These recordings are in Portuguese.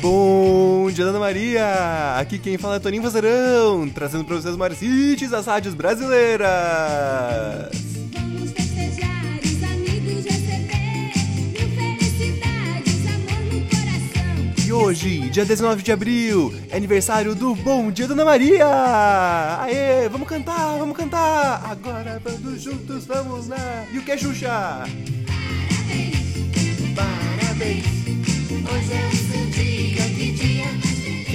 Bom dia, Dona Maria! Aqui quem fala é Toninho Vazarão, trazendo pra vocês maiores hits das rádios brasileiras! Vamos festejar, os amigos receber. Mil felicidades, amor no coração. E hoje, dia 19 de abril, é aniversário do Bom Dia, Dona Maria! Aê, vamos cantar, vamos cantar! Agora, vamos juntos, vamos lá! E o que é Xuxa? Parabéns! Dia,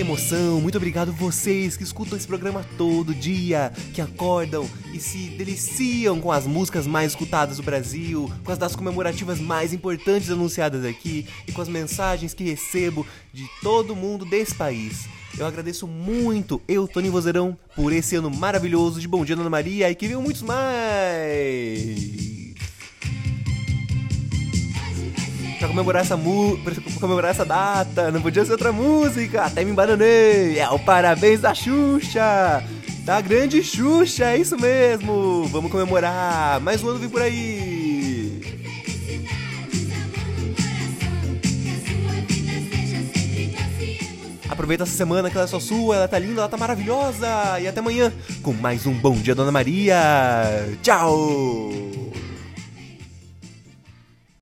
que emoção! Muito obrigado vocês que escutam esse programa todo dia, que acordam e se deliciam com as músicas mais escutadas do Brasil, com as datas comemorativas mais importantes anunciadas aqui e com as mensagens que recebo de todo mundo desse país. Eu agradeço muito, eu, Tony Vozeirão, por esse ano maravilhoso de Bom Dia, Dona Maria e que venham muitos mais! Pra comemorar essa mu pra comemorar essa data, não podia ser outra música, até me embananei. É o parabéns da Xuxa! Da grande Xuxa, é isso mesmo! Vamos comemorar! Mais um ano vem por aí! Aproveita essa semana que ela é só sua, ela tá linda, ela tá maravilhosa! E até amanhã com mais um Bom Dia Dona Maria! Tchau!